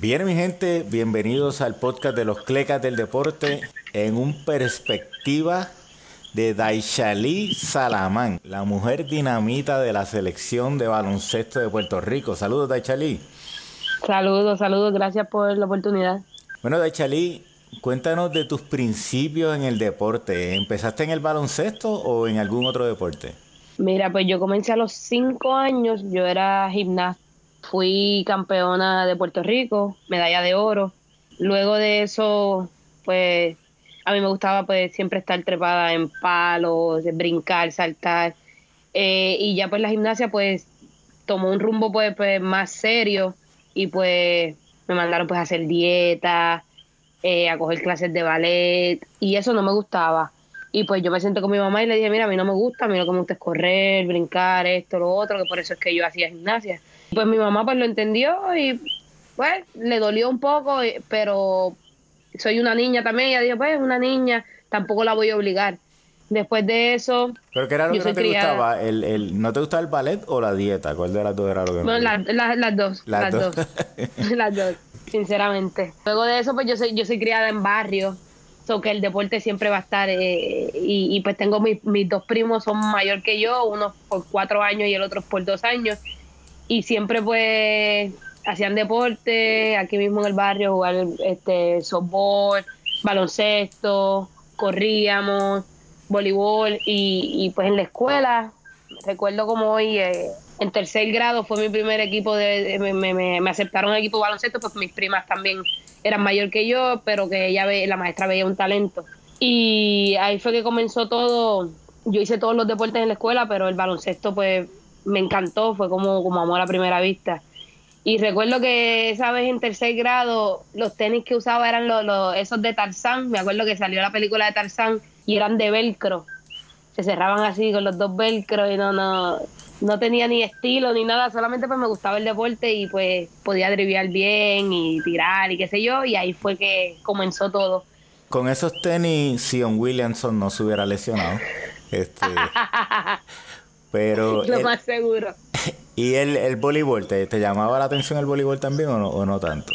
Bien, mi gente, bienvenidos al podcast de los Clecas del Deporte en un perspectiva de Daishali Salamán, la mujer dinamita de la selección de baloncesto de Puerto Rico. Saludos, Daishali. Saludos, saludos, gracias por la oportunidad. Bueno, Daishali, cuéntanos de tus principios en el deporte. ¿Empezaste en el baloncesto o en algún otro deporte? Mira, pues yo comencé a los cinco años, yo era gimnasta Fui campeona de Puerto Rico, medalla de oro. Luego de eso, pues a mí me gustaba pues siempre estar trepada en palos, brincar, saltar. Eh, y ya pues la gimnasia pues tomó un rumbo pues, pues, más serio y pues me mandaron pues a hacer dieta, eh, a coger clases de ballet y eso no me gustaba. Y pues yo me senté con mi mamá y le dije, mira, a mí no me gusta, a mí lo que me gusta es correr, brincar, esto, lo otro, que por eso es que yo hacía gimnasia. Pues mi mamá pues lo entendió y pues le dolió un poco, pero soy una niña también, ella dijo, pues una niña, tampoco la voy a obligar. Después de eso... ¿Pero qué era lo que no te gustaba? ¿El, el, ¿No te gustaba el ballet o la dieta? ¿Cuál de las dos era lo que no las dos. Las, dos. las dos, sinceramente. Luego de eso, pues yo soy, yo soy criada en barrio, so que el deporte siempre va a estar... Eh, y, pues tengo mis, mis dos primos, son mayor que yo, uno por cuatro años y el otro por dos años y siempre pues hacían deporte aquí mismo en el barrio, jugar este softball, baloncesto, corríamos, voleibol y, y pues en la escuela, recuerdo como hoy eh, en tercer grado fue mi primer equipo de, me, me, me, aceptaron equipo de baloncesto pues mis primas también eran mayor que yo, pero que ella ve, la maestra veía un talento. Y ahí fue que comenzó todo, yo hice todos los deportes en la escuela, pero el baloncesto pues me encantó, fue como, como amor a primera vista. Y recuerdo que esa vez en tercer grado los tenis que usaba eran los, esos de Tarzán. Me acuerdo que salió la película de Tarzán y eran de velcro. Se cerraban así con los dos velcro y no, no, no tenía ni estilo ni nada, solamente pues me gustaba el deporte y pues podía driviar bien y tirar y qué sé yo. Y ahí fue que comenzó todo. Con esos tenis, Sion Williamson no se hubiera lesionado. Este, Pero Lo más seguro. ¿Y el, el voleibol? ¿te, ¿te, llamaba la atención el voleibol también o no, o no tanto?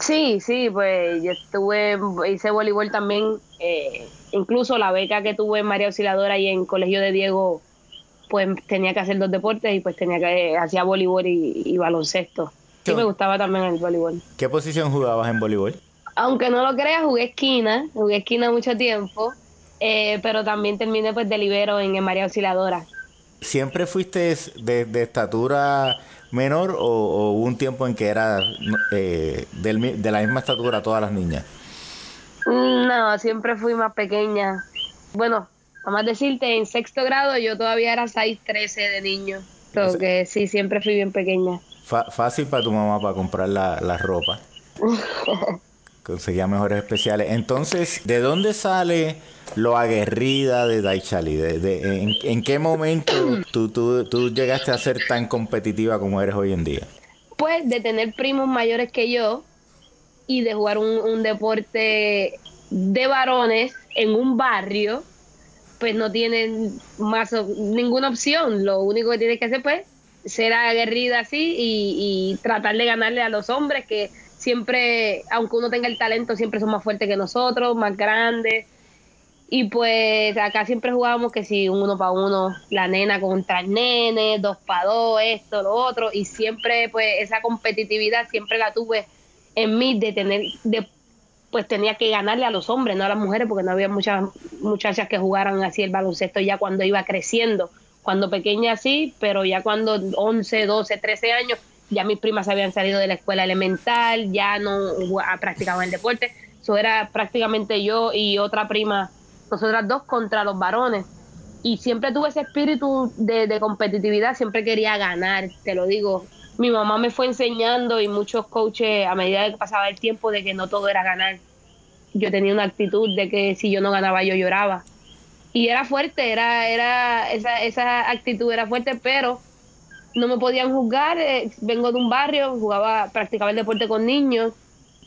Sí, sí, pues yo estuve, hice voleibol también, eh, incluso la beca que tuve en María Auxiliadora y en Colegio de Diego, pues tenía que hacer dos deportes y pues tenía que, hacía voleibol y, baloncesto. Sí me gustaba también el voleibol. ¿Qué posición jugabas en voleibol? Aunque no lo creas, jugué esquina, jugué esquina mucho tiempo, eh, pero también terminé pues de libero en, en María Auxiliadora. ¿Siempre fuiste de, estatura menor o, hubo un tiempo en que era eh, de la misma estatura todas las niñas? No, siempre fui más pequeña. Bueno, a decirte, en sexto grado yo todavía era 6'13 de niño. Que sí, siempre fui bien pequeña. fácil para tu mamá para comprar la, la ropa. Conseguía mejores especiales. Entonces, ¿de dónde sale lo aguerrida de Daichali? De, en, qué momento tú, tú, tú, llegaste a ser tan competitiva como eres hoy en día? Pues de tener primos mayores que yo y de jugar un, un deporte de varones en un barrio, pues no tienen más ninguna opción. Lo único que tienes que hacer, pues, ser aguerrida así y, y tratar de ganarle a los hombres que siempre, aunque uno tenga el talento, siempre son más fuertes que nosotros, más grandes. Y pues acá siempre jugábamos que si uno para uno, la nena contra el nene, dos para dos, esto, lo otro. Y siempre, pues, esa competitividad siempre la tuve en mí de tener, de pues tenía que ganarle a los hombres, no a las mujeres, porque no había muchas muchachas que jugaran así el baloncesto ya cuando iba creciendo. Cuando pequeña sí, pero ya cuando 11, 12, 13 años, ya mis primas habían salido de la escuela elemental, ya no practicaban el deporte, eso era prácticamente yo y otra prima, nosotras dos contra los varones. Y siempre tuve ese espíritu de, competitividad, siempre quería ganar, te lo digo. Mi mamá me fue enseñando y muchos coaches a medida que pasaba el tiempo de que no todo era ganar. Yo tenía una actitud de que si yo no ganaba yo lloraba. Y era fuerte, era, era esa, esa actitud era fuerte, pero no me podían juzgar, eh, vengo de un barrio, jugaba, practicaba el deporte con niños,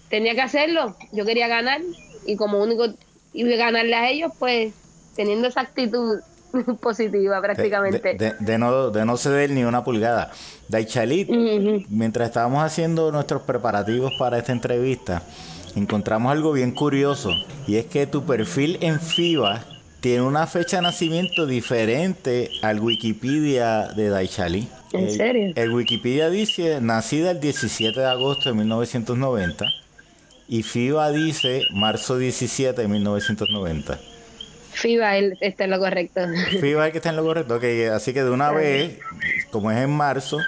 tenía que hacerlo, yo quería ganar y como único iba a ganarle a ellos, pues teniendo esa actitud positiva prácticamente. De, de, no, de no ceder ni una pulgada. Daichalit, mientras estábamos haciendo nuestros preparativos para esta entrevista, encontramos algo bien curioso y es que tu perfil en FIBA tiene una fecha de nacimiento diferente al Wikipedia de Daichali. ¿En serio? El Wikipedia dice nacida el 17 de agosto de 1990 y FIBA dice marzo 17 de 1990. FIBA está en lo correcto. FIBA es el que está en lo correcto. Ok, así que de una vez, como es en marzo,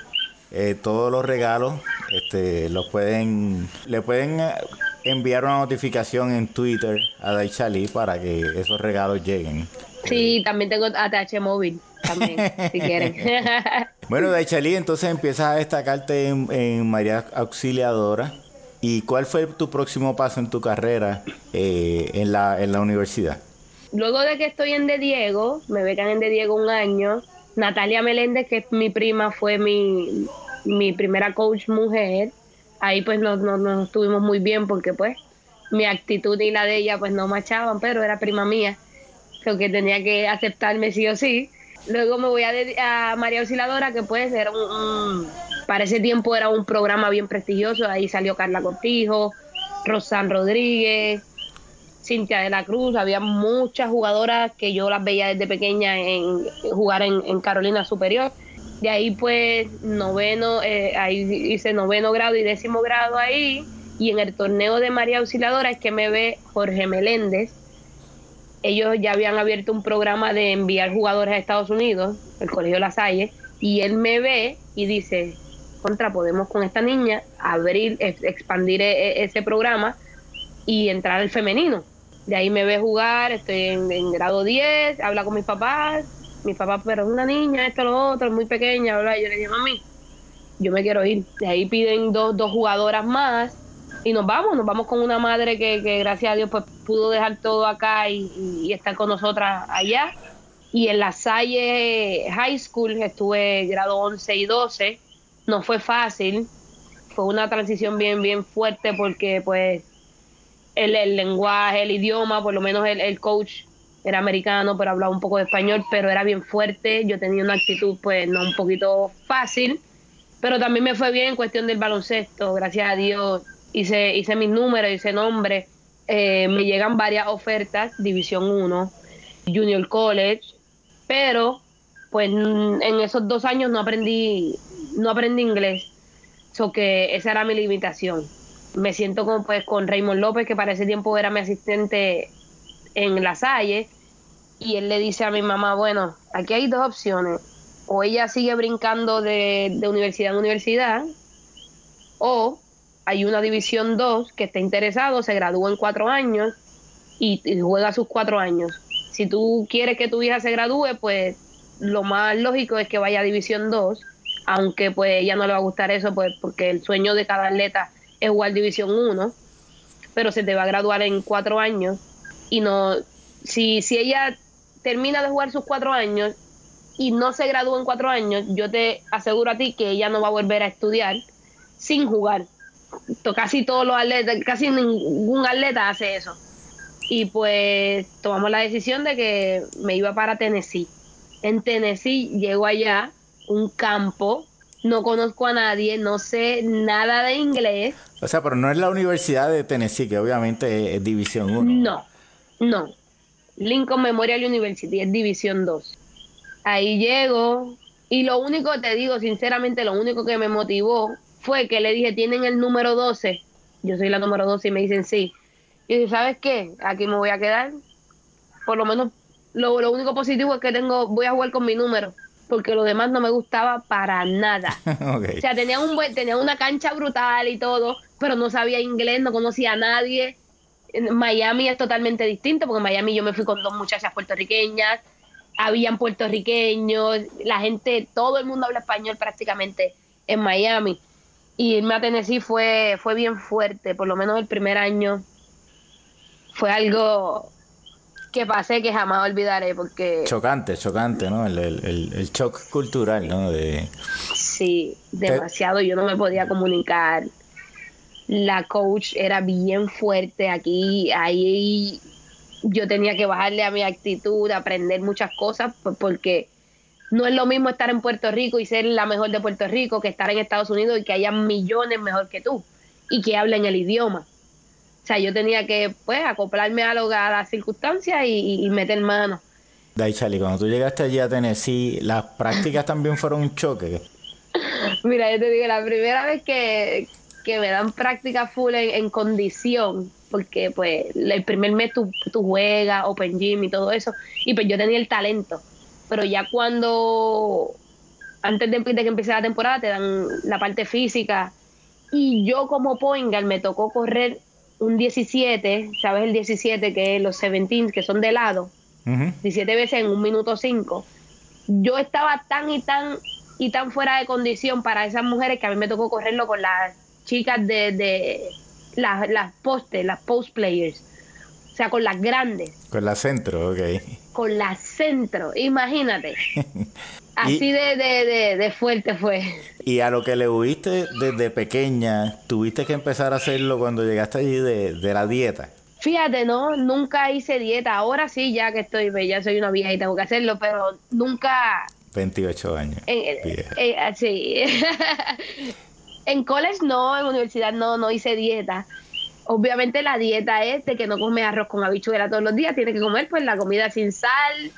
eh, todos los regalos este, los pueden, le pueden eh, enviar una notificación en Twitter a Daichali para que esos regalos lleguen. Sí, también tengo ATH móvil, también, si quieren. bueno, Daichali, entonces empiezas a destacarte en, María Auxiliadora. ¿Y cuál fue tu próximo paso en tu carrera eh, en, la, en la universidad? Luego de que estoy en De Diego, me becan en De Diego un año, Natalia Meléndez, que es mi prima, fue mi, mi primera coach mujer ahí pues no, no, estuvimos muy bien porque pues mi actitud y la de ella pues no machaban, pero era prima mía, creo que tenía que aceptarme sí o sí. Luego me voy a, María Osciladora, que pues era un, para ese tiempo era un programa bien prestigioso, ahí salió Carla Cortijo, Rosan Rodríguez, Cintia de la Cruz, había muchas jugadoras que yo las veía desde pequeña en, jugar en Carolina Superior de ahí pues noveno, eh, ahí hice noveno grado y décimo grado ahí. Y en el torneo de María Auxiliadora es que me ve Jorge Meléndez. Ellos ya habían abierto un programa de enviar jugadores a Estados Unidos, el Colegio La Salle, y él me ve y dice, contra, podemos con esta niña abrir, expandir e, e, ese programa y entrar al femenino. De ahí me ve jugar, estoy en, grado 10, habla con mis papás, mi papá, pero es una niña, esto, lo otro, es muy pequeña, ¿verdad? Y yo le dije, mami, yo me quiero ir. De ahí piden dos, dos jugadoras más y nos vamos, nos vamos con una madre que, que gracias a Dios pues pudo dejar todo acá y, y, estar con nosotras allá. Y en la Salle High School estuve grado 11 y 12, no fue fácil, fue una transición bien, bien fuerte porque pues el, lenguaje, el idioma, por lo menos el, el coach era americano, pero hablaba un poco de español, pero era bien fuerte. Yo tenía una actitud, pues, no un poquito fácil, pero también me fue bien en cuestión del baloncesto. Gracias a Dios hice, hice mis números, hice nombre. Eh, me llegan varias ofertas, División 1, Junior College, pero pues en esos dos años no aprendí, no aprendí inglés. So que esa era mi limitación. Me siento como pues con Raymond López, que para ese tiempo era mi asistente en la Salle y él le dice a mi mamá, bueno, aquí hay dos opciones, o ella sigue brincando de, universidad en universidad, o hay una división 2 que está interesado, se gradúa en cuatro años y, juega sus cuatro años. Si tú quieres que tu hija se gradúe, pues lo más lógico es que vaya a división 2, aunque pues ella no le va a gustar eso, pues porque el sueño de cada atleta es jugar división 1, pero se te va a graduar en cuatro años y no, si, si ella termina de jugar sus cuatro años y no se gradúa en cuatro años, yo te aseguro a ti que ella no va a volver a estudiar sin jugar. Casi todos los atletas, casi ningún atleta hace eso. Y pues tomamos la decisión de que me iba para Tennessee. En Tennessee llego allá, un campo, no conozco a nadie, no sé nada de inglés. O sea, pero no es la Universidad de Tennessee, que obviamente es División 1. No, no, Lincoln Memorial University es División 2. Ahí llego y lo único que te digo, sinceramente, lo único que me motivó fue que le dije, tienen el número 12. Yo soy la número 12 y me dicen sí. Y dije, ¿sabes qué? Aquí me voy a quedar. Por lo menos lo, lo único positivo es que tengo, voy a jugar con mi número porque lo demás no me gustaba para nada. O sea, tenía un buen, tenía una cancha brutal y todo, pero no sabía inglés, no conocía a nadie. En Miami es totalmente distinto, porque en Miami yo me fui con dos muchachas puertorriqueñas, habían puertorriqueños, la gente, todo el mundo habla español prácticamente en Miami. Y irme a Tennessee fue, fue bien fuerte, por lo menos el primer año fue algo que pasé que jamás olvidaré porque... Chocante, chocante, ¿no? El, el, el shock cultural, ¿no? De... Sí, demasiado, yo no me podía comunicar la coach era bien fuerte aquí, ahí yo tenía que bajarle a mi actitud, aprender muchas cosas, porque no es lo mismo estar en Puerto Rico y ser la mejor de Puerto Rico que estar en Estados Unidos y que haya millones mejor que tú y que hablen el idioma. O sea, yo tenía que, pues, acoplarme a, lo, a las circunstancias y, y meter mano. Daichali, cuando tú llegaste allí a Tennessee, ¿las prácticas también fueron un choque? Mira, yo te digo, la primera vez que, que me dan práctica full en, condición, porque pues el primer mes tú, tú juegas, Open Gym y todo eso, y pues yo tenía el talento, pero ya cuando, antes de, que empiece la temporada, te dan la parte física, y yo como Poingal me tocó correr un 17, ¿sabes? El 17, que es los 17, que son de lado, 17 veces en un minuto 5. Yo estaba tan y tan y tan fuera de condición para esas mujeres que a mí me tocó correrlo con las chicas de, de las, las postes, las post players. O sea, con las grandes. Con la centro, ok. Con la centro, imagínate. Así de, de, de, fuerte fue. Y a lo que le huiste desde pequeña, tuviste que empezar a hacerlo cuando llegaste allí de, de la dieta. Fíjate, no, nunca hice dieta. Ahora sí, ya que estoy, ya soy una vieja y tengo que hacerlo, pero nunca. 28 años. sí. en college no, en universidad no, no hice dieta. Obviamente la dieta es de que no come arroz con habichuela todos los días, tiene que comer pues la comida sin sal,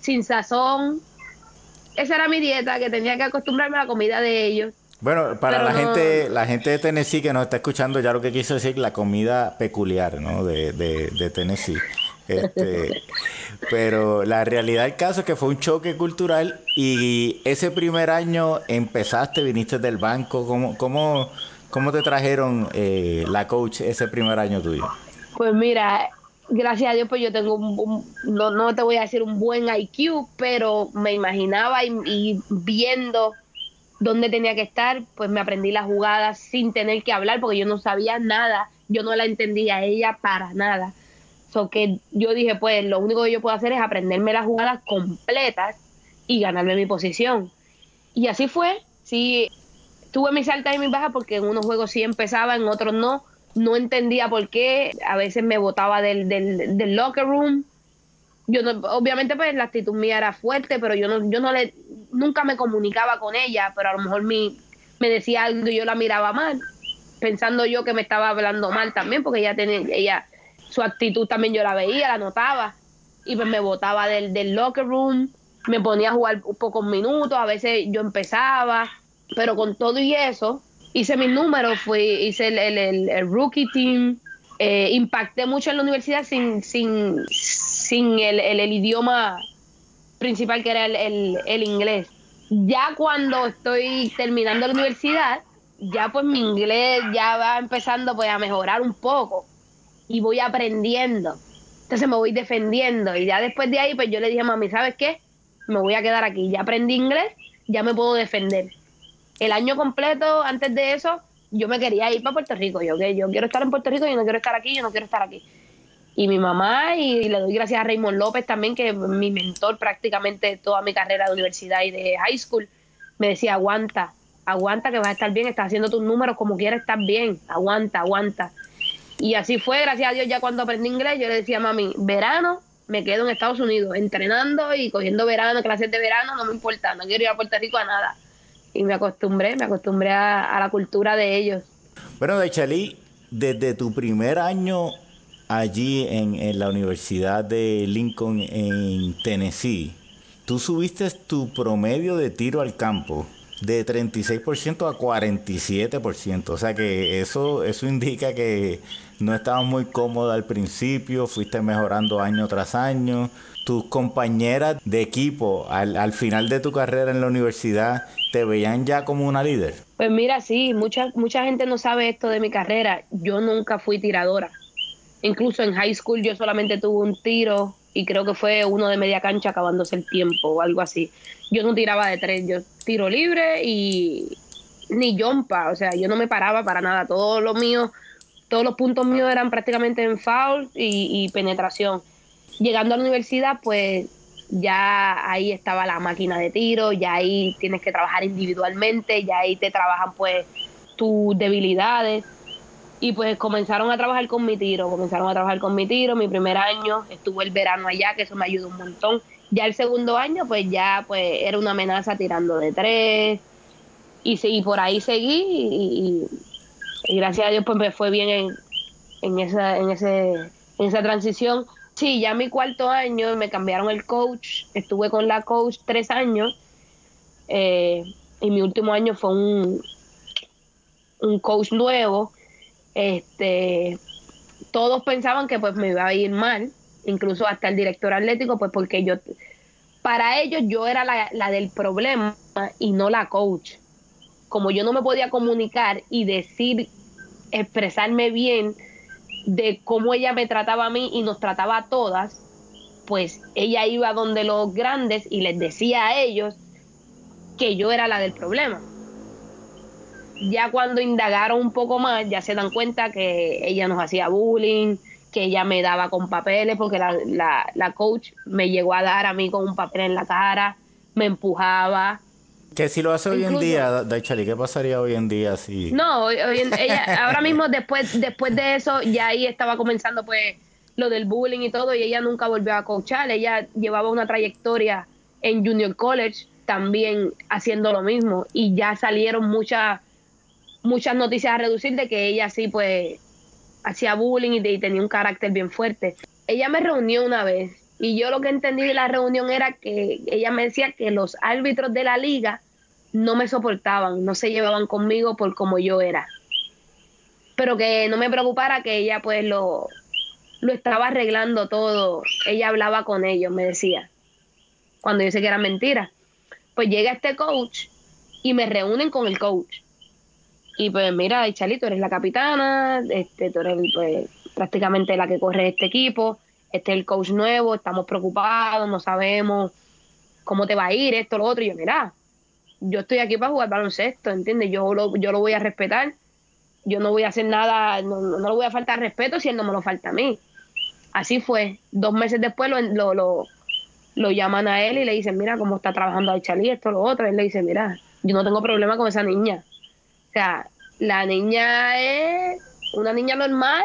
sin sazón. Esa era mi dieta, que tenía que acostumbrarme a la comida de ellos. Bueno, para la gente, la gente de Tennessee que nos está escuchando, ya lo que quiso decir la comida peculiar, ¿no? De, de, de Tennessee. Este, pero la realidad del caso es que fue un choque cultural y ese primer año empezaste, viniste del banco, ¿cómo, cómo, cómo te trajeron eh, la coach ese primer año tuyo? Pues mira, gracias a Dios pues yo tengo un, no, no, te voy a decir un buen IQ, pero me imaginaba y, viendo dónde tenía que estar, pues me aprendí las jugadas sin tener que hablar porque yo no sabía nada, yo no la entendía a ella para nada que yo dije, pues lo único que yo puedo hacer es aprenderme las jugadas completas y ganarme mi posición. Y así fue. Sí, tuve mis altas y mis bajas porque en unos juegos sí empezaba, en otros no. No entendía por qué. A veces me botaba del, del, del locker room. Yo no, obviamente pues la actitud mía era fuerte, pero yo no, yo no le, nunca me comunicaba con ella, pero a lo mejor mi, me decía algo y yo la miraba mal, pensando yo que me estaba hablando mal también, porque ella tenía, ella su actitud también yo la veía, la notaba. Y pues me botaba del, del locker room, me ponía a jugar pocos minutos, a veces yo empezaba, pero con todo y eso, hice mis números, fui, hice el, el, rookie team, eh, impacté mucho en la universidad sin, sin, sin el, el, idioma principal que era el, el, inglés. Ya cuando estoy terminando la universidad, ya pues mi inglés ya va empezando pues a mejorar un poco y voy aprendiendo. Entonces me voy defendiendo y ya después de ahí pues yo le dije a mami, ¿sabes qué? Me voy a quedar aquí. Ya aprendí inglés, ya me puedo defender. El año completo, antes de eso, yo me quería ir para Puerto Rico. Yo, que yo quiero estar en Puerto Rico, yo no quiero estar aquí, yo no quiero estar aquí. Y mi mamá, y le doy gracias a Raymond López también, que es mi mentor prácticamente toda mi carrera de universidad y de high school, me decía, aguanta, aguanta que vas a estar bien, estás haciendo tus números como quieres estar bien, aguanta, aguanta. Y así fue, gracias a Dios, ya cuando aprendí inglés, yo le decía a mami, verano, me quedo en Estados Unidos, entrenando y cogiendo verano, clases de verano, no me importa, no quiero ir a Puerto Rico a nada. Y me acostumbré, me acostumbré a, la cultura de ellos. Bueno, de Chalí, desde tu primer año allí en, la Universidad de Lincoln en Tennessee, tú subiste tu promedio de tiro al campo de 36% a 47%. O sea que eso, eso indica que no estabas muy cómoda al principio, fuiste mejorando año tras año. Tus compañeras de equipo al, al final de tu carrera en la universidad te veían ya como una líder. Pues mira, sí, mucha, mucha gente no sabe esto de mi carrera. Yo nunca fui tiradora. Incluso en high school yo solamente tuve un tiro y creo que fue uno de media cancha acabándose el tiempo o algo así. Yo no tiraba de tres, yo tiro libre y ni jumpa, o sea, yo no me paraba para nada. Todos los míos, todos los puntos míos eran prácticamente en foul y, penetración. Llegando a la universidad, pues ya ahí estaba la máquina de tiro, ya ahí tienes que trabajar individualmente, ya ahí te trabajan pues tus debilidades y pues comenzaron a trabajar con mi tiro, comenzaron a trabajar con mi tiro, mi primer año, estuvo el verano allá, que eso me ayudó un montón. Ya el segundo año, pues ya pues era una amenaza tirando de tres, y, sí, por ahí seguí, y, gracias a Dios pues me fue bien en, en, esa, en, ese, en esa transición. Sí, ya mi cuarto año me cambiaron el coach, estuve con la coach tres años, eh, y mi último año fue un, un coach nuevo este, todos pensaban que pues me iba a ir mal, incluso hasta el director atlético, pues porque yo, para ellos yo era la, la del problema y no la coach. Como yo no me podía comunicar y decir, expresarme bien de cómo ella me trataba a mí y nos trataba a todas, pues ella iba donde los grandes y les decía a ellos que yo era la del problema ya cuando indagaron un poco más, ya se dan cuenta que ella nos hacía bullying, que ella me daba con papeles, porque la, la, coach me llegó a dar a mí con un papel en la cara, me empujaba. Que si lo hace hoy en día, Daichali, ¿qué pasaría hoy en día si...? No, ella, ahora mismo después, después de eso, ya ahí estaba comenzando pues lo del bullying y todo, y ella nunca volvió a coachar, ella llevaba una trayectoria en Junior College también haciendo lo mismo, y ya salieron muchas muchas noticias a reducir de que ella sí pues hacía bullying y, tenía un carácter bien fuerte. Ella me reunió una vez y yo lo que entendí de la reunión era que ella me decía que los árbitros de la liga no me soportaban, no se llevaban conmigo por como yo era. Pero que no me preocupara que ella pues lo, lo estaba arreglando todo. Ella hablaba con ellos, me decía, cuando yo sé que era mentira. Pues llega este coach y me reúnen con el coach. Y pues mira, Chalito, eres la capitana, este, tú eres pues, prácticamente la que corre este equipo, este es el coach nuevo, estamos preocupados, no sabemos cómo te va a ir, esto, lo otro. Y yo, mira, yo estoy aquí para jugar baloncesto, ¿entiendes? Yo lo, yo lo voy a respetar, yo no voy a hacer nada, no, no le voy a faltar respeto si él no me lo falta a mí. Así fue. Dos meses después lo, lo, lo, lo llaman a él y le dicen, mira cómo está trabajando ahí Chalí, esto, lo otro. Él le dice, mira, yo no tengo problema con esa niña sea, la niña es una niña normal.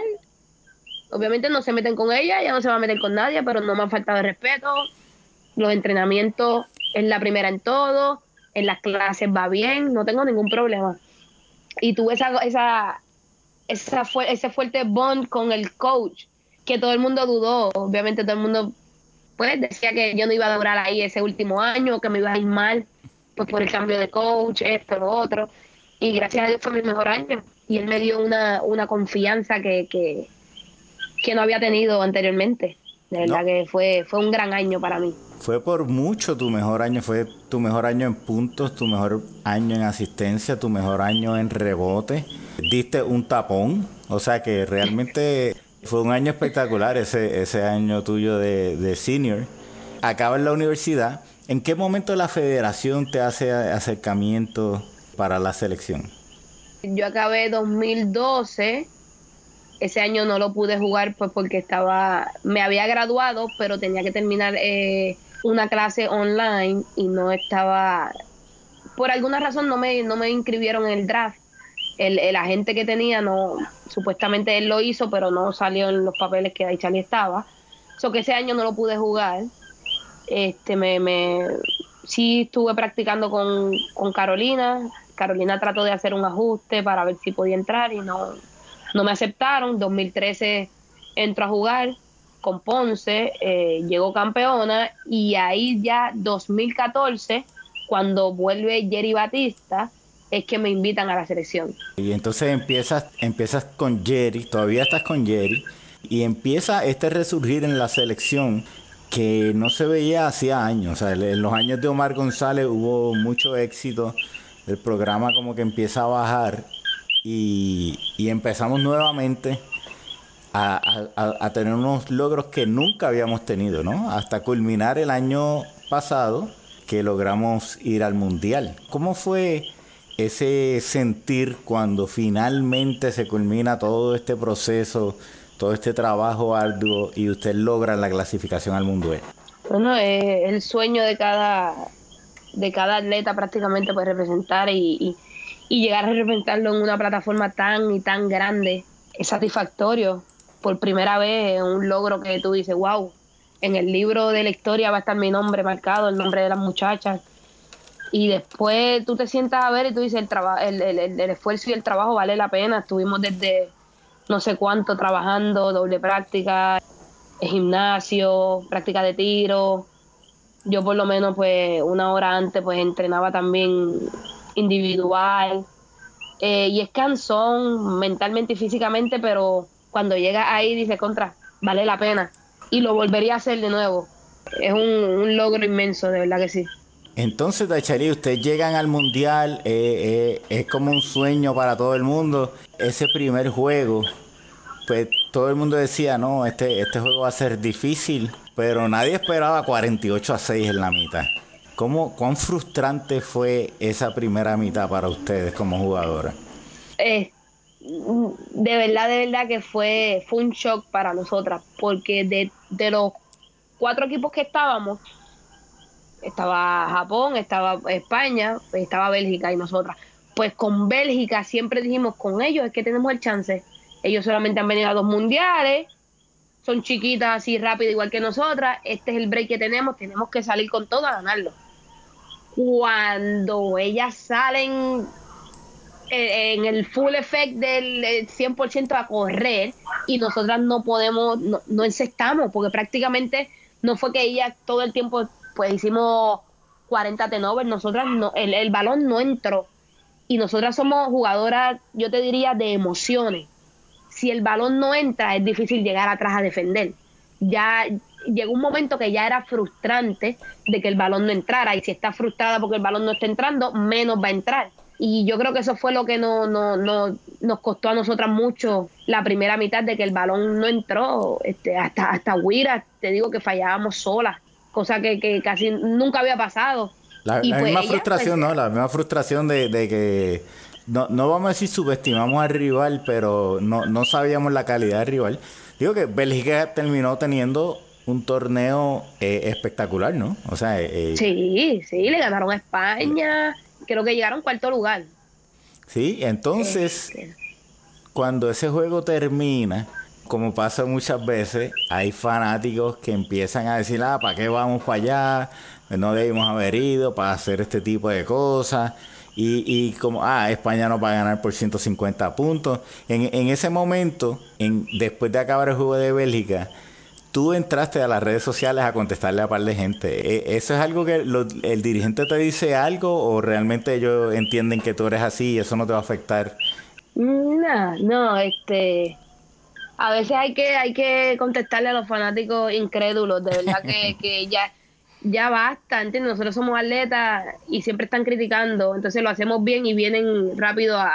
Obviamente no se meten con ella, ella no se va a meter con nadie, pero no me ha faltado de respeto. Los entrenamientos es la primera en todo, en las clases va bien, no tengo ningún problema. Y tuve esa, esa, esa ese fuerte bond con el coach, que todo el mundo dudó. Obviamente todo el mundo pues decía que yo no iba a durar ahí ese último año, que me iba a ir mal pues por el cambio de coach, esto, lo otro y gracias a Dios fue mi mejor año y él me dio una, una confianza que, que, no había tenido anteriormente. De verdad que fue, fue un gran año para mí. Fue por mucho tu mejor año, fue tu mejor año en puntos, tu mejor año en asistencia, tu mejor año en rebote. Diste un tapón, o sea que realmente fue un año espectacular ese, ese año tuyo de, de senior. Acabas la universidad. ¿En qué momento la federación te hace acercamiento para la selección? Yo acabé 2012. Ese año no lo pude jugar pues porque estaba, me había graduado, pero tenía que terminar eh, una clase online y no estaba, por alguna razón no me, no me inscribieron en el draft. El, el agente que tenía no, supuestamente él lo hizo, pero no salió en los papeles que Aichali estaba. So que ese año no lo pude jugar. Este me, me sí estuve practicando con, con Carolina, Carolina trató de hacer un ajuste para ver si podía entrar y no, no me aceptaron. 2013 entró a jugar con Ponce, eh, llegó campeona y ahí ya 2014, cuando vuelve Jerry Batista, es que me invitan a la selección. Y entonces empiezas, empiezas con Jerry, todavía estás con Jerry, y empieza este resurgir en la selección que no se veía hacía años. O sea, en los años de Omar González hubo mucho éxito el programa como que empieza a bajar y, empezamos nuevamente a, tener unos logros que nunca habíamos tenido, ¿no? Hasta culminar el año pasado que logramos ir al mundial. ¿Cómo fue ese sentir cuando finalmente se culmina todo este proceso, todo este trabajo arduo y usted logra la clasificación al mundial? Bueno, es el sueño de cada de cada atleta prácticamente puede representar y, llegar a representarlo en una plataforma tan y tan grande es satisfactorio. Por primera vez un logro que tú dices, wow, en el libro de la historia va a estar mi nombre marcado, el nombre de las muchachas. Y después tú te sientas a ver y tú dices, el, el, el, el esfuerzo y el trabajo vale la pena. Estuvimos desde no sé cuánto trabajando, doble práctica, gimnasio, práctica de tiro. Yo por lo menos pues una hora antes pues entrenaba también individual. Eh, y es cansón mentalmente y físicamente, pero cuando llega ahí dice contra, vale la pena. Y lo volvería a hacer de nuevo. Es un, logro inmenso, de verdad que sí. Entonces, Dachari, ustedes llegan al mundial, eh, eh, es como un sueño para todo el mundo. Ese primer juego, pues todo el mundo decía, no, este, este juego va a ser difícil, pero nadie esperaba 48 a 6 en la mitad. ¿Cómo, ¿Cuán frustrante fue esa primera mitad para ustedes como jugadora? Eh, de verdad, de verdad que fue, fue un shock para nosotras, porque de, de los cuatro equipos que estábamos, estaba Japón, estaba España, estaba Bélgica y nosotras. Pues con Bélgica siempre dijimos, con ellos es que tenemos el chance. Ellos solamente han venido a dos mundiales, son chiquitas así rápido igual que nosotras. Este es el break que tenemos, tenemos que salir con todo a ganarlo. Cuando ellas salen en el full effect del 100% a correr y nosotras no podemos, no, no encestamos, porque prácticamente no fue que ellas todo el tiempo pues hicimos 40 tenovers, nosotras no, el, el, balón no entró. Y nosotras somos jugadoras, yo te diría, de emociones. Si el balón no entra, es difícil llegar atrás a defender. Ya llegó un momento que ya era frustrante de que el balón no entrara. Y si está frustrada porque el balón no está entrando, menos va a entrar. Y yo creo que eso fue lo que no, no, no, nos costó a nosotras mucho la primera mitad de que el balón no entró. Este, hasta, hasta Huira, te digo que fallábamos solas cosa que, que casi nunca había pasado. La, y la pues misma ella, frustración, pues, ¿no? La misma frustración de, de que no, no, vamos a decir subestimamos al rival, pero no, no sabíamos la calidad del rival. Digo que Bélgica terminó teniendo un torneo eh, espectacular, ¿no? O sea, eh, sí, sí, le ganaron a España, creo que llegaron cuarto lugar. Sí, entonces, Este, cuando ese juego termina, como pasa muchas veces, hay fanáticos que empiezan a decir, ah, ¿para qué vamos para allá? No debimos haber ido para hacer este tipo de cosas. Y, y como, ah, España no va a ganar por 150 puntos. En, en ese momento, en, después de acabar el juego de Bélgica, tú entraste a las redes sociales a contestarle a par de gente. ¿E- ¿Eso es algo que lo- el dirigente te dice algo o realmente ellos entienden que tú eres así y eso no te va a afectar? no, no, este, a veces hay que, hay que contestarle a los fanáticos incrédulos, de verdad que, que ya, ya basta, ¿entiendes? Nosotros somos atletas y siempre están criticando, entonces lo hacemos bien y vienen rápido a,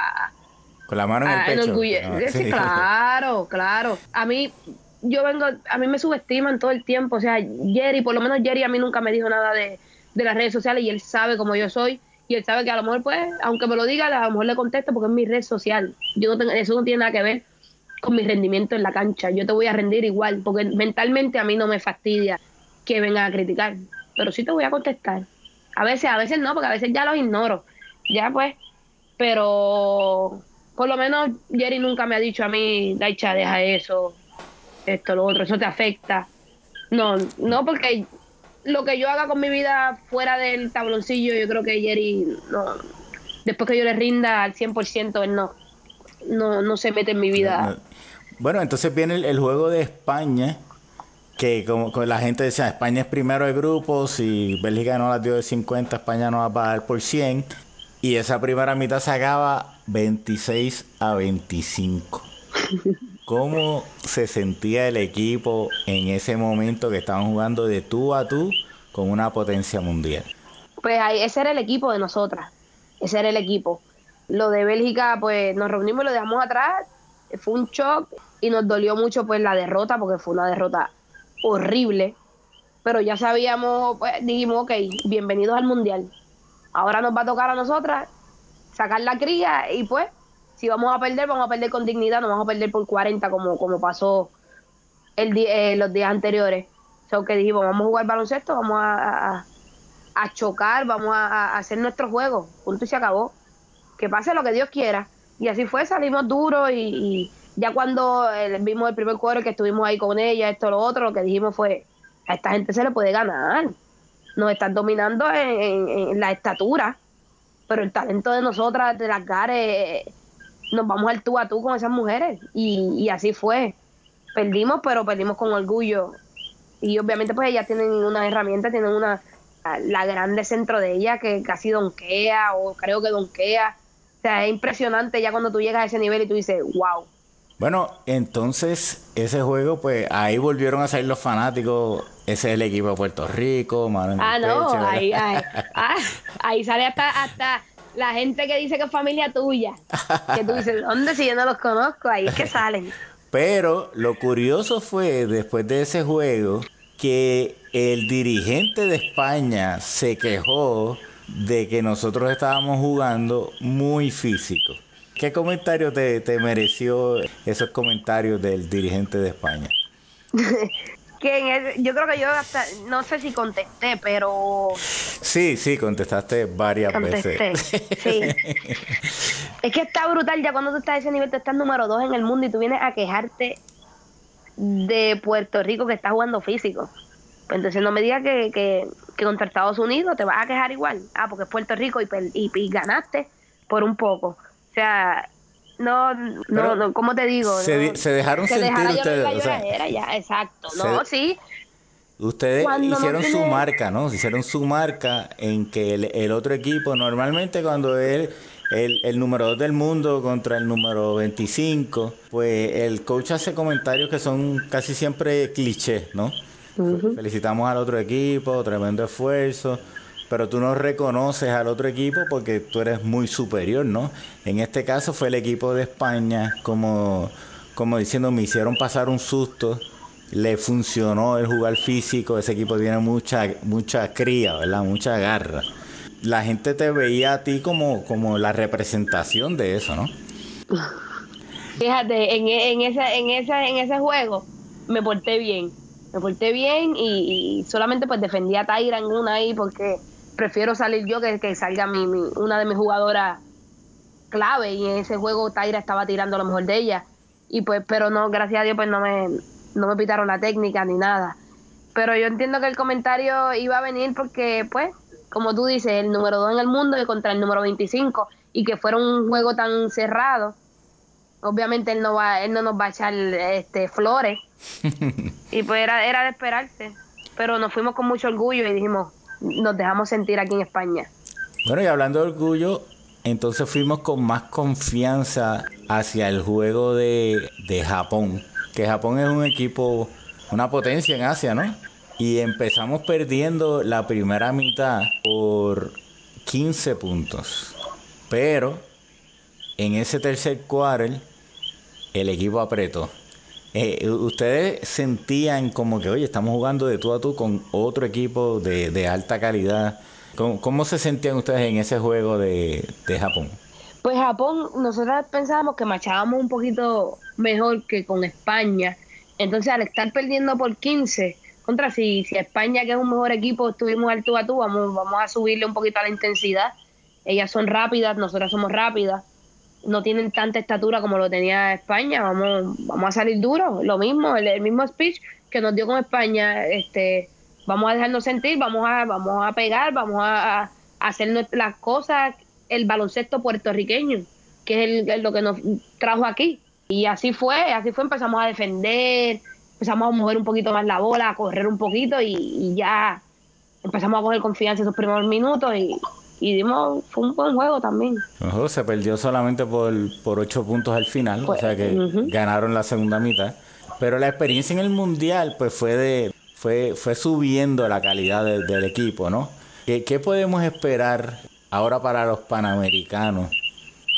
Con la mano en el pecho. enorgulle- No, sí, sí. claro, claro. A mí, yo vengo, a mí me subestiman todo el tiempo, o sea, Jerry, por lo menos Jerry a mí nunca me dijo nada de, de las redes sociales y él sabe cómo yo soy y él sabe que a lo mejor, pues, aunque me lo diga, a lo mejor le contesto porque es mi red social. Yo no tengo, eso no tiene nada que ver con mi rendimiento en la cancha. Yo te voy a rendir igual, porque mentalmente a mí no me fastidia que vengan a criticar, pero sí te voy a contestar. A veces, a veces no, porque a veces ya los ignoro. Ya pues, pero por lo menos Jerry nunca me ha dicho a mí, Daicha, deja eso, esto, lo otro, eso te afecta. No, no, porque lo que yo haga con mi vida fuera del tabloncillo, yo creo que Jerry, no, después que yo le rinda al 100%, él no, no, no se mete en mi vida. No, no. Bueno, entonces viene el, el juego de España, que como, como la gente decía, España es primero de grupo, si Bélgica no las dio de 50, España no va a dar por 100. Y esa primera mitad se acaba 26 a 25. ¿Cómo se sentía el equipo en ese momento que estaban jugando de tú a tú con una potencia mundial? Pues ese era el equipo de nosotras, ese era el equipo. Lo de Bélgica, pues nos reunimos y lo dejamos atrás, fue un shock y nos dolió mucho pues la derrota, porque fue una derrota horrible, pero ya sabíamos, pues dijimos, ok, bienvenidos al Mundial. Ahora nos va a tocar a nosotras sacar la cría y pues, si vamos a perder, vamos a perder con dignidad, no vamos a perder por 40 como, como pasó el eh, los días anteriores. O sea, que dijimos, vamos a jugar baloncesto, vamos a, a- a chocar, vamos a, hacer nuestro juego, punto y se acabó. Que pase lo que Dios quiera. Y así fue, salimos duros y, Ya cuando vimos el primer cuadro que estuvimos ahí con ella, esto, lo otro, lo que dijimos fue, a esta gente se le puede ganar. Nos están dominando en, la estatura, pero el talento de nosotras, de las gares, nos vamos al tú a tú con esas mujeres. Y, y así fue. Perdimos, pero perdimos con orgullo. Y obviamente pues ellas tienen una herramienta, tienen una la grande centro de ella que casi donkea o creo que donkea. O sea, es impresionante ya cuando tú llegas a ese nivel y tú dices, wow. Bueno, entonces ese juego, pues ahí volvieron a salir los fanáticos. Ese es el equipo de Puerto Rico, mano Ah, no, ahí, ahí, ah, ahí sale hasta, hasta la gente que dice que es familia tuya. Que tú dices, ¿dónde si yo no los conozco? Ahí es que salen. Pero lo curioso fue, después de ese juego, que el dirigente de España se quejó de que nosotros estábamos jugando muy físico. ¿Qué comentario te, mereció esos comentarios del dirigente de España? que yo creo que yo hasta, no sé si contesté, pero... Sí, sí, contestaste varias veces. Sí. es que está brutal ya cuando tú estás a ese nivel, tú estás número dos en el mundo y tú vienes a quejarte de Puerto Rico que está jugando físico. Pues entonces no me digas que, que, contra Estados Unidos te vas a quejar igual. Ah, porque es Puerto Rico y, y, ganaste por un poco. O sea, no, no, no, ¿cómo te digo? Se, se dejaron sentir ustedes. O sea, ya, exacto. no, sí. Ustedes hicieron su marca, ¿no? Hicieron su marca en que el, el otro equipo, normalmente cuando él el, el número 2 del mundo contra el número 25, pues el coach hace comentarios que son casi siempre clichés, ¿no? Felicitamos al otro equipo, tremendo esfuerzo, pero tú no reconoces al otro equipo porque tú eres muy superior, ¿no? En este caso fue el equipo de España, como, como diciendo, me hicieron pasar un susto, le funcionó el jugar físico, ese equipo tiene mucha, mucha cría, ¿verdad? Mucha garra la gente te veía a ti como, como la representación de eso, ¿no? Fíjate, en, en, ese, en, ese, en ese juego me porté bien. Me porté bien y, solamente pues defendí a Tyra en una ahí porque prefiero salir yo que, que salga mi, una de mis jugadoras clave y en ese juego Tyra estaba tirando lo mejor de ella. Y pues, pero no, gracias a Dios pues no me, no me pitaron la técnica ni nada. Pero yo entiendo que el comentario iba a venir porque pues como tú dices, el número 2 en el mundo y contra el número 25 y que fuera un juego tan cerrado, obviamente él no va él no nos va a echar este flores y pues era, era de esperarse pero nos fuimos con mucho orgullo y dijimos nos dejamos sentir aquí en España bueno y hablando de orgullo entonces fuimos con más confianza hacia el juego de, de Japón que Japón es un equipo una potencia en Asia no y empezamos perdiendo la primera mitad por 15 puntos. Pero en ese tercer quarter el equipo apretó. Eh, ustedes sentían como que, oye, estamos jugando de tú a tú con otro equipo de, alta calidad. ¿Cómo, se sentían ustedes en ese juego de, Japón? Pues Japón, nosotros pensábamos que machábamos un poquito mejor que con España. Entonces, al estar perdiendo por 15, contra si, si España, que es un mejor equipo, estuvimos al tú a tú, vamos, vamos a subirle un poquito a la intensidad. Ellas son rápidas, nosotras somos rápidas, no tienen tanta estatura como lo tenía España, vamos, vamos a salir duros, lo mismo, el, mismo speech que nos dio con España, este, vamos a dejarnos sentir, vamos a, vamos a pegar, vamos a, hacer las cosas, el baloncesto puertorriqueño, que es lo que nos trajo aquí. Y así fue, así fue, empezamos a defender, empezamos a mover un poquito más la bola, a correr un poquito y, ya empezamos a coger confianza esos primeros minutos y, dimos, fue un buen juego también. se perdió solamente por, por ocho puntos al final, o sea que ganaron la segunda mitad. Pero la experiencia en el mundial, pues fue de, fue, fue subiendo la calidad del equipo, ¿no? ¿Qué, podemos esperar ahora para los panamericanos?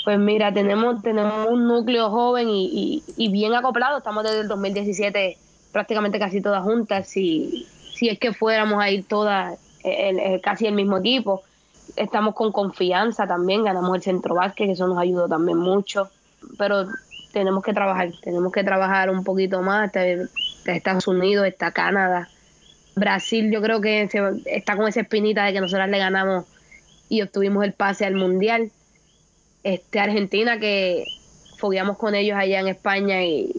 Pues mira, tenemos, tenemos un núcleo joven y, y bien acoplado. Estamos desde el 2017 prácticamente casi todas juntas, si, si es que fuéramos a ir todas casi el mismo equipo. Estamos con confianza también, ganamos el centro básquet, que eso nos ayudó también mucho, pero tenemos que trabajar, tenemos que trabajar un poquito más, está, Estados Unidos, está Canadá, Brasil yo creo que está con esa espinita de que nosotras le ganamos y obtuvimos el pase al mundial. Este Argentina que fogueamos con ellos allá en España y,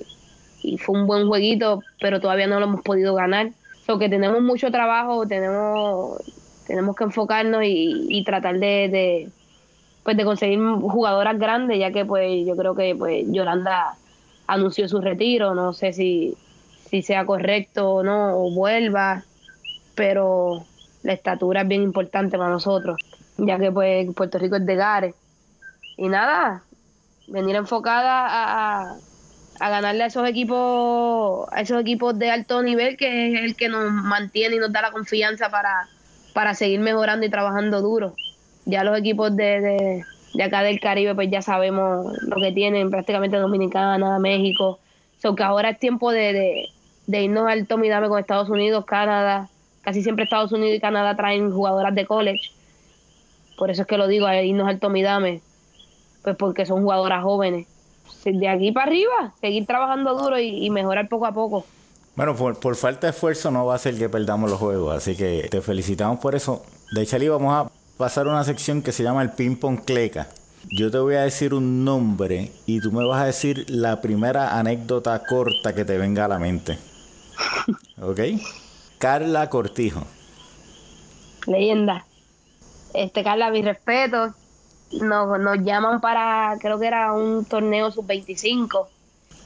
y fue un buen jueguito, pero todavía no lo hemos podido ganar. So que tenemos mucho trabajo, tenemos, tenemos que enfocarnos y, tratar de, pues de conseguir jugadoras grandes, ya que pues yo creo que pues Yolanda anunció su retiro, no sé si, si sea correcto o no, o vuelva, pero la estatura es bien importante para nosotros, ya que pues Puerto Rico es de Gares. Y nada, venir enfocada a, a, a, ganarle a esos equipos, a esos equipos de alto nivel, que es el que nos mantiene y nos da la confianza para, para seguir mejorando y trabajando duro. Ya los equipos de, de, de acá del Caribe, pues ya sabemos lo que tienen, prácticamente Dominicana, México. So que ahora es tiempo de, de, irnos al Tommy Dame con Estados Unidos, Canadá. Casi siempre Estados Unidos y Canadá traen jugadoras de college. Por eso es que lo digo, irnos al Tommy Dame. Pues porque son jugadoras jóvenes. De aquí para arriba, seguir trabajando duro y mejorar poco a poco. Bueno, por, por, falta de esfuerzo no va a ser que perdamos los juegos, así que te felicitamos por eso. De hecho, vamos a pasar a una sección que se llama el ping pong cleca. Yo te voy a decir un nombre y tú me vas a decir la primera anécdota corta que te venga a la mente. ¿Ok? Carla Cortijo. Leyenda. Este, Carla, mi respeto. Nos, nos llaman para, creo que era un torneo sub-25.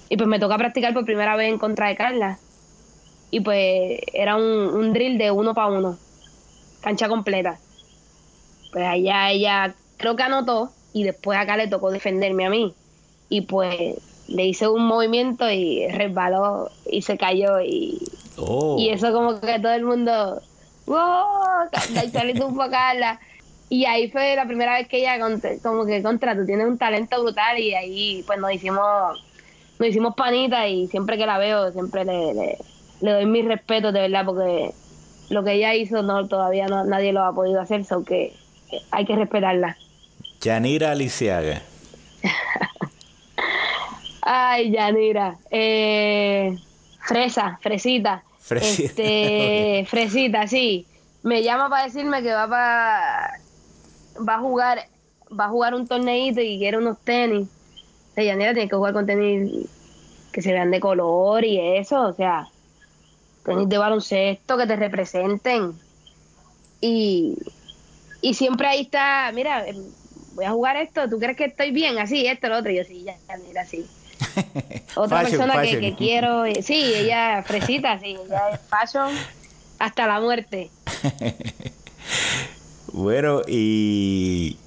Y pues me toca practicar por primera vez en contra de Carla. Y pues era un, un drill de uno para uno. Cancha completa. Pues allá ella creo que anotó y después acá le tocó defenderme a mí. Y pues le hice un movimiento y resbaló y se cayó y, oh. y eso como que todo el mundo ¡Wow! Salí un Carla. Y ahí fue la primera vez que ella como que contra, tú tienes un talento brutal y ahí pues nos hicimos nos hicimos panitas y siempre que la veo siempre le, le, le doy mis respetos de verdad porque lo que ella hizo no todavía no, nadie lo ha podido hacer, so que hay que respetarla. Yanira Aliciaga. Ay, Yanira. Eh, fresa, fresita. Fresita. Este, fresita, sí. Me llama para decirme que va para va a jugar va a jugar un torneito y quiere unos tenis. De Yanira tiene que jugar con tenis que se vean de color y eso, o sea, tenis de baloncesto que te representen. Y, y siempre ahí está, mira, voy a jugar esto, ¿tú crees que estoy bien? Así, esto, lo otro. Y yo, sí, ya, mira, así. Otra fashion, persona fashion. Que, que, quiero, sí, ella fresita, sí, ella es fashion hasta la muerte. bueno, y...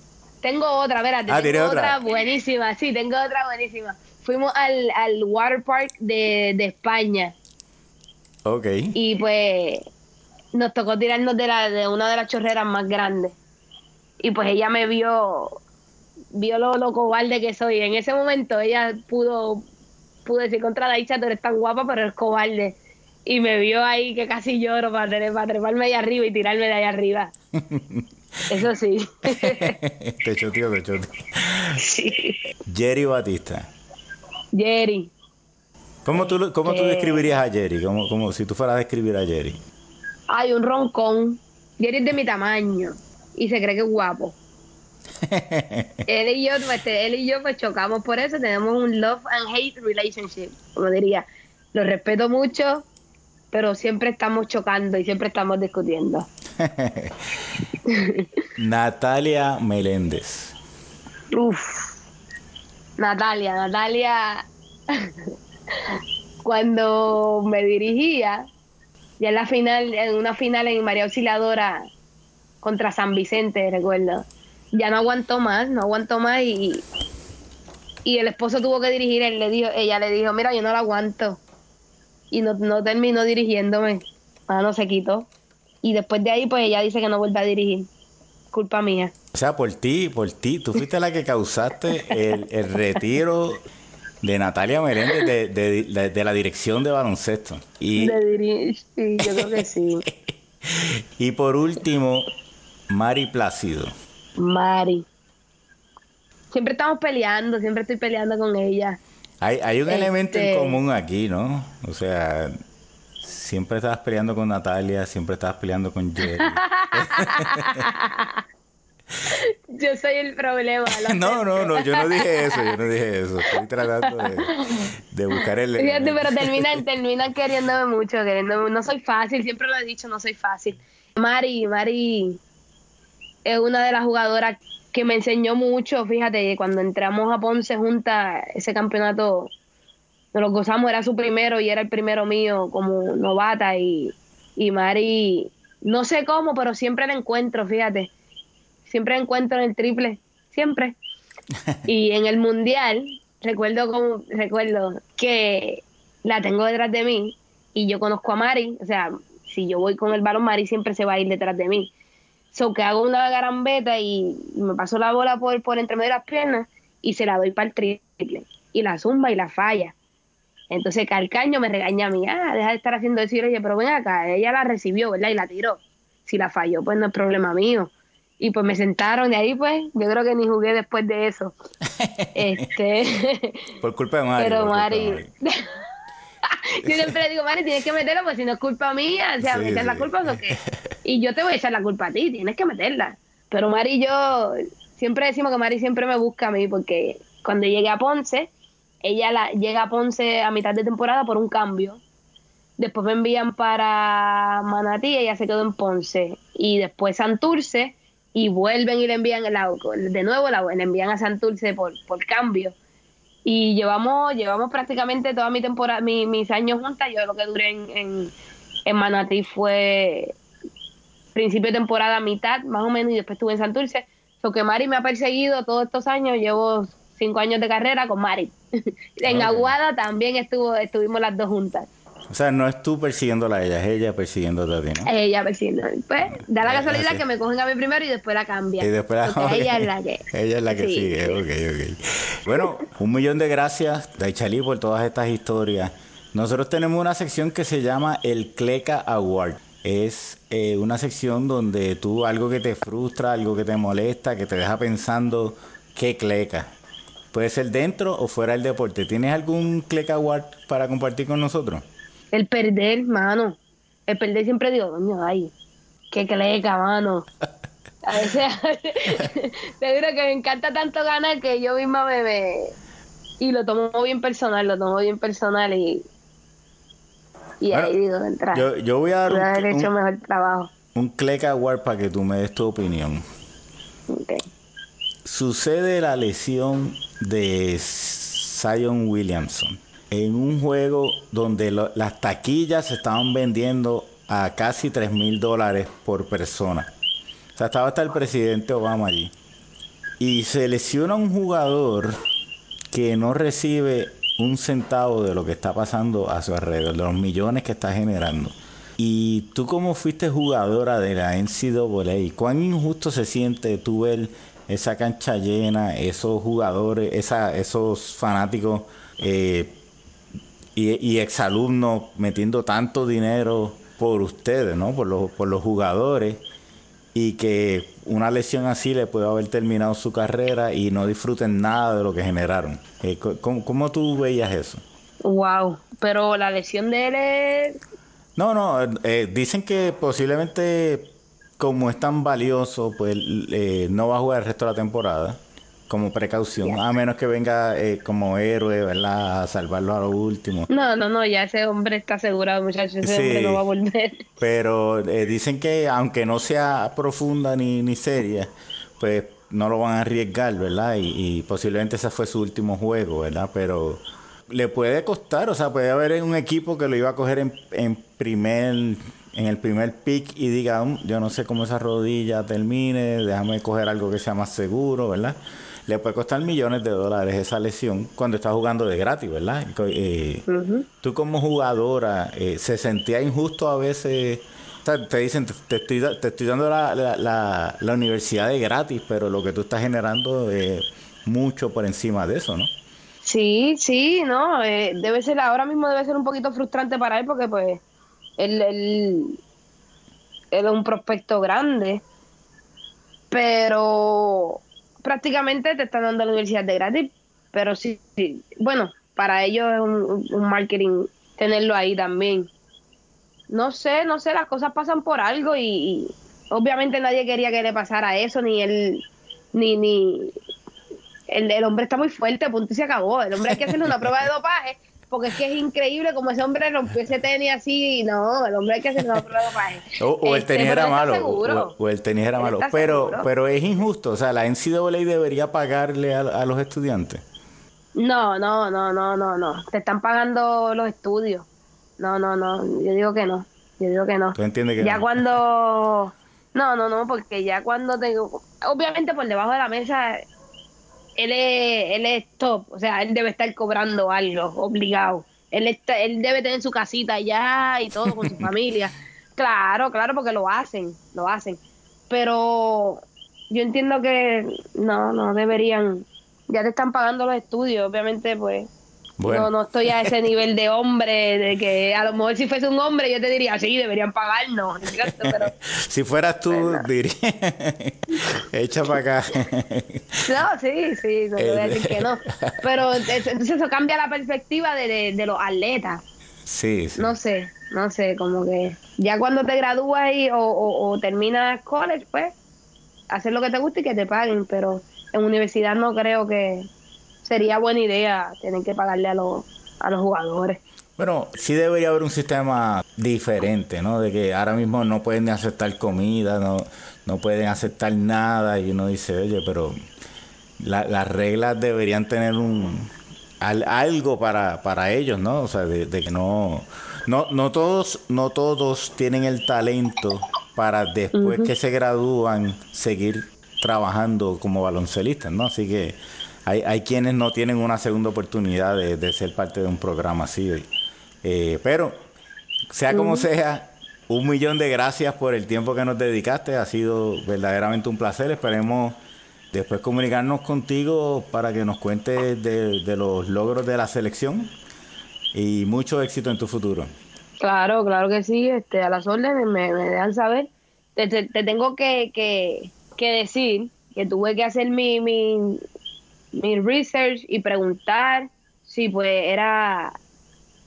Tengo otra, espérate, ah, tengo otra? otra? buenísima, sí, tengo otra buenísima. Fuimos al, al water park de, de España. Ok. Y pues nos tocó tirarnos de, la, de una de las chorreras más grandes y pues ella me vio vio lo, lo cobarde que soy. En ese momento ella pudo, pudo decir contra la Isha, tú eres tan guapa, pero eres cobarde. Y me vio ahí que casi lloro para, para treparme ahí arriba y tirarme de ahí arriba. Eso sí. te choteó, te choteó. Sí. Jerry Batista. Jerry. ¿Cómo tú, cómo tú describirías a Jerry? Como, como si tú fueras a describir a Jerry. Hay un roncón. Jerry es de mi tamaño y se cree que es guapo. él y yo, pues, él y yo pues chocamos por eso, tenemos un love and hate relationship, como diría. Lo respeto mucho, pero siempre estamos chocando y siempre estamos discutiendo. Natalia Meléndez. Uf. Natalia, Natalia cuando me dirigía, ya en la final, en una final en María Auxiliadora, contra San Vicente, recuerdo. Ya no aguantó más, no aguantó más y, y el esposo tuvo que dirigir, él le dijo, ella le dijo, mira, yo no la aguanto. Y no, no terminó dirigiéndome. Ah, no se quitó. Y después de ahí, pues ella dice que no vuelve a dirigir. Culpa mía. O sea, por ti, por ti. Tú fuiste la que causaste el, el retiro de Natalia Meléndez de, de, de, de, la dirección de baloncesto. Y... De sí, yo creo que sí. y por último, Mari Plácido. Mari. Siempre estamos peleando, siempre estoy peleando con ella. Hay, hay un este... elemento en común aquí, ¿no? O sea, siempre estabas peleando con Natalia, siempre estabas peleando con Jerry. Yo soy el problema. no, no, no, yo no dije eso, yo no dije eso. Estoy tratando de, buscar el. Fíjate, pero terminan, terminan queriéndome mucho, queriéndome. No soy fácil, siempre lo he dicho, no soy fácil. Mari, Mari es una de las jugadoras que me enseñó mucho. Fíjate, cuando entramos a Ponce juntas, ese campeonato nos lo gozamos, era su primero y era el primero mío como novata. Y, y Mari, no sé cómo, pero siempre la encuentro, fíjate siempre encuentro en el triple, siempre. Y en el mundial, recuerdo como, recuerdo que la tengo detrás de mí y yo conozco a Mari, o sea, si yo voy con el balón, Mari siempre se va a ir detrás de mí. So que hago una garambeta y me paso la bola por, por entre medio de las piernas y se la doy para el triple. Y la zumba y la falla. Entonces Calcaño me regaña a mí, ah, deja de estar haciendo eso. Y yo, pero ven acá, ella la recibió, ¿verdad? Y la tiró. Si la falló, pues no es problema mío y pues me sentaron de ahí pues yo creo que ni jugué después de eso. Este por culpa de Mari pero Mari, yo siempre digo Mari tienes que meterla pues si no es culpa mía o sea me echas la culpa o qué y yo te voy a echar la culpa a ti tienes que meterla. Pero Mari y yo siempre decimos que Mari siempre me busca a mí porque cuando llegué a Ponce ella la, llega a Ponce a mitad de temporada por un cambio. Después me envían para Manatí y ella se quedó en Ponce. Y después Santurce y vuelven y le envían el de nuevo la, le envían a Santurce por, por cambio. Y llevamos, llevamos prácticamente toda mi temporada, mis años juntas. Yo lo que duré en, en, Manatí fue principio de temporada, mitad más o menos, y después estuve en Santurce. So que Mari me ha perseguido todos estos años, llevo cinco años de carrera con Mari. en Aguada también estuvo, estuvimos las dos juntas. O sea, no es tú persiguiéndola a ella, es ella persiguiéndote a ti, ¿no? Ella persiguiendo. Pues da la eh, casualidad que me cogen a mí primero y después la cambia. Y después la ella es la que. ella es la que sigue, ok, ok. Bueno, un millón de gracias, Daichali, por todas estas historias. Nosotros tenemos una sección que se llama el Cleca Award. Es eh, una sección donde tú algo que te frustra, algo que te molesta, que te deja pensando, ¿qué cleca? Puede ser dentro o fuera del deporte. ¿Tienes algún Cleca Award para compartir con nosotros? El perder, mano. El perder siempre digo, coño, ay, qué cleca, mano. A veces, te digo que me encanta tanto ganar que yo misma me, me, Y lo tomo bien personal, lo tomo bien personal y... Y ahí digo, entrar. Yo, yo voy a dar un, haber hecho mejor trabajo. Un Cleca Award para que tú me des tu opinión. Okay. Sucede la lesión de Zion Williamson en un juego donde las taquillas se estaban vendiendo a casi 3 mil dólares por persona. O sea, estaba hasta el presidente Obama allí. Y selecciona un jugador que no recibe un centavo de lo que está pasando a su alrededor, de los millones que está generando. Y tú como fuiste jugadora de la NCAA, ¿cuán injusto se siente tú ver esa cancha llena, esos jugadores, esos fanáticos eh, y, exalumnos metiendo tanto dinero por ustedes, ¿no? Por los, por los jugadores y que una lesión así le puede haber terminado su carrera y no disfruten nada de lo que generaron. Eh, ¿Cómo, tú veías eso? Wow, pero la lesión de él es... No, no, eh, dicen que posiblemente como es tan valioso, pues eh, no va a jugar el resto de la temporada como precaución, a menos que venga eh, como héroe, ¿verdad? A salvarlo a lo último. No, no, no, ya ese hombre está asegurado, muchachos, ese hombre no va a volver. Pero eh, dicen que aunque no sea profunda ni, ni seria, pues no lo van a arriesgar, ¿verdad? Y, posiblemente ese fue su último juego, ¿verdad? Pero le puede costar, o sea, puede haber un equipo que lo iba a coger en, en primer en el primer pick y diga, mm, yo no sé cómo esa rodilla termine, déjame coger algo que sea más seguro, ¿verdad? Le puede costar millones de dólares esa lesión cuando está jugando de gratis, ¿verdad? Eh, tú como jugadora, eh, ¿se sentía injusto a veces? te dicen, te estoy, te estoy dando la, la, la, universidad de gratis, pero lo que tú estás generando es mucho por encima de eso, ¿no? Sí, sí, no, eh, debe ser, ahora mismo debe ser un poquito frustrante para él porque pues él, él, él es un prospecto grande, pero prácticamente te están dando la universidad de gratis, pero sí, bueno, para ellos es un, marketing tenerlo ahí también. No sé, no sé, las cosas pasan por algo y, obviamente nadie quería que le pasara eso, ni él, ni, ni, el, el hombre está muy fuerte, punto y se acabó. El hombre hay que hacerle una prueba de dopaje, porque es que es increíble como ese hombre rompió ese tenis así, no, el hombre hay que hacerle una prueba de. O, o el tenis era malo. O, o el tenis era malo. Pero, seguro. pero es injusto. O sea, la NCAA debería pagarle a, a los estudiantes. No, no, no, no, no, no. Te están pagando los estudios. No, no, no. Yo digo que no. Yo digo que no. ¿Tú entiendes que Ya no? cuando. No, no, no, porque ya cuando tengo. Obviamente por debajo de la mesa, él es, él es top. O sea, él debe estar cobrando algo, obligado. Él, está, él debe tener su casita ya y todo con su familia. Claro, claro, porque lo hacen, lo hacen. Pero yo entiendo que no, no deberían. Ya te están pagando los estudios, obviamente, pues. Bueno. No, no estoy a ese nivel de hombre, de que a lo mejor si fuese un hombre yo te diría, sí, deberían pagarnos, Si fueras tú, Bueno. diría, echa para acá. no, sí, sí, no te voy a decir que no. Pero es- entonces eso cambia la perspectiva de, de, de los atletas. sí, sí. No sé, no sé, como que ya cuando te gradúas y, o, o, o terminas college, pues, hacer lo que te guste y que te paguen, pero en universidad no creo que sería buena idea tener que pagarle a los, a los jugadores. Bueno, sí debería haber un sistema diferente, ¿no? De que ahora mismo no pueden aceptar comida, no, no pueden aceptar nada y uno dice, oye, pero la- las reglas deberían tener un al- algo para, para ellos, ¿no? O sea, de, de que no, no, no todos, no todos tienen el talento para después que se gradúan seguir trabajando como baloncelistas, ¿no? Así que hay, hay quienes no tienen una segunda oportunidad de, de ser parte de un programa así. Eh, pero, sea como sea, un millón de gracias por el tiempo que nos dedicaste. Ha sido verdaderamente un placer. Esperemos después comunicarnos contigo para que nos cuentes de, de los logros de la selección y mucho éxito en tu futuro. Claro, claro que sí, este, a las órdenes me, me dejan saber. Te, te- te tengo que, que, que decir que tuve que hacer mi, mi, mi research y preguntar si pues era,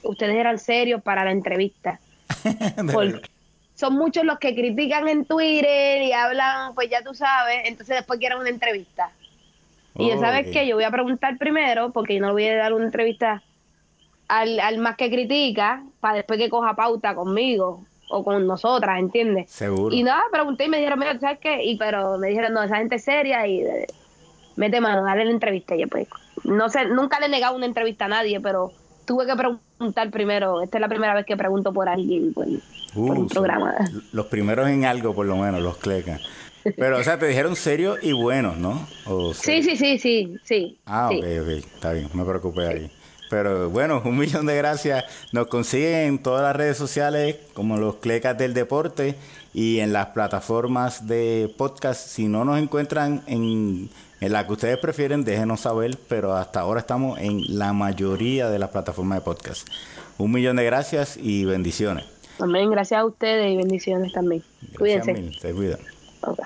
ustedes eran serios para la entrevista. Porque son muchos los que critican en Twitter y hablan, pues ya tú sabes, entonces después quieren una entrevista. Y ya sabes Ok. que yo voy a preguntar primero, porque yo no voy a dar una entrevista al, al más que critica, para después que coja pauta conmigo o con nosotras, ¿entiendes? Seguro. Y nada, pregunté y me dijeron, mira, ¿sabes qué? Y pero me dijeron, no, esa gente es seria y mete mano, dale la entrevista. Y yo, pues, no sé, nunca le he negado una entrevista a nadie, pero tuve que preguntar primero. Esta es la primera vez que pregunto por alguien, pues, por Uh, un programa. Los primeros en algo, por lo menos, los clecas. Pero, o sea, te dijeron serios y buenos, ¿no? O Sí, sí, sí, sí, sí. Ah, sí. ok, ok, está bien, me preocupé ahí. Pero bueno, un millón de gracias. Nos consiguen en todas las redes sociales como los Clecas del Deporte y en las plataformas de podcast. Si no nos encuentran en, en la que ustedes prefieren, déjenos saber, pero hasta ahora estamos en la mayoría de las plataformas de podcast. Un millón de gracias y bendiciones. Amén, gracias a ustedes y bendiciones también. Gracias Cuídense. mil, se cuidan. Ok.